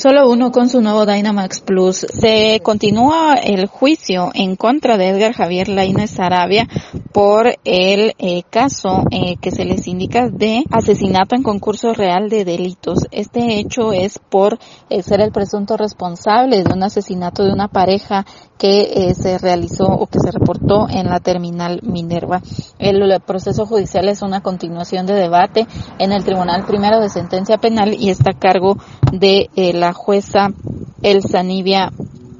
Solo uno con su nuevo Dynamax Plus. Se continúa el juicio en contra de Edgar Javier Lainez Arabia por el eh, caso eh, que se les indica de asesinato en concurso real de delitos. Este hecho es por eh, ser el presunto responsable de un asesinato de una pareja que se realizó o que se reportó en la terminal Minerva. El proceso judicial es una continuación de debate en el Tribunal Primero de Sentencia Penal y está a cargo de la jueza Elsa Nivia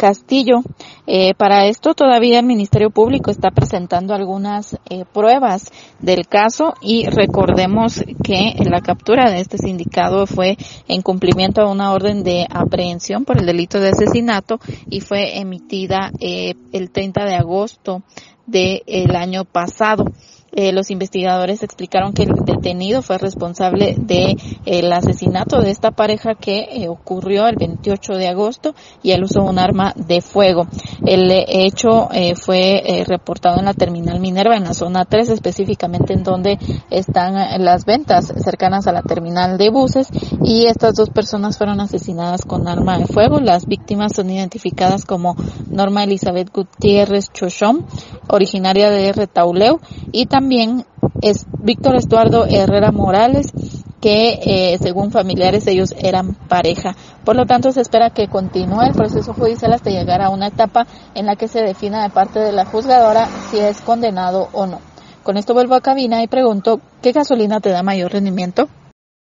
Castillo. Eh, para esto todavía el Ministerio Público está presentando algunas eh, pruebas del caso y recordemos que la captura de este sindicado fue en cumplimiento a una orden de aprehensión por el delito de asesinato y fue emitida eh, el 30 de agosto del año pasado. Eh, los investigadores explicaron que el detenido fue responsable de el asesinato de esta pareja que eh, ocurrió el 28 de agosto y él usó un arma de fuego. El eh, hecho fue reportado en la terminal Minerva en la zona 3 específicamente en donde están las ventas cercanas a la terminal de buses y estas dos personas fueron asesinadas con arma de fuego. Las víctimas son identificadas como Norma Elizabeth Gutiérrez Chochón, originaria de Retauleu y también es Víctor Estuardo Herrera Morales, que eh, según familiares ellos eran pareja. Por lo tanto, se espera que continúe el proceso judicial hasta llegar a una etapa en la que se defina de parte de la juzgadora si es condenado o no. Con esto vuelvo a cabina y pregunto, ¿qué gasolina te da mayor rendimiento?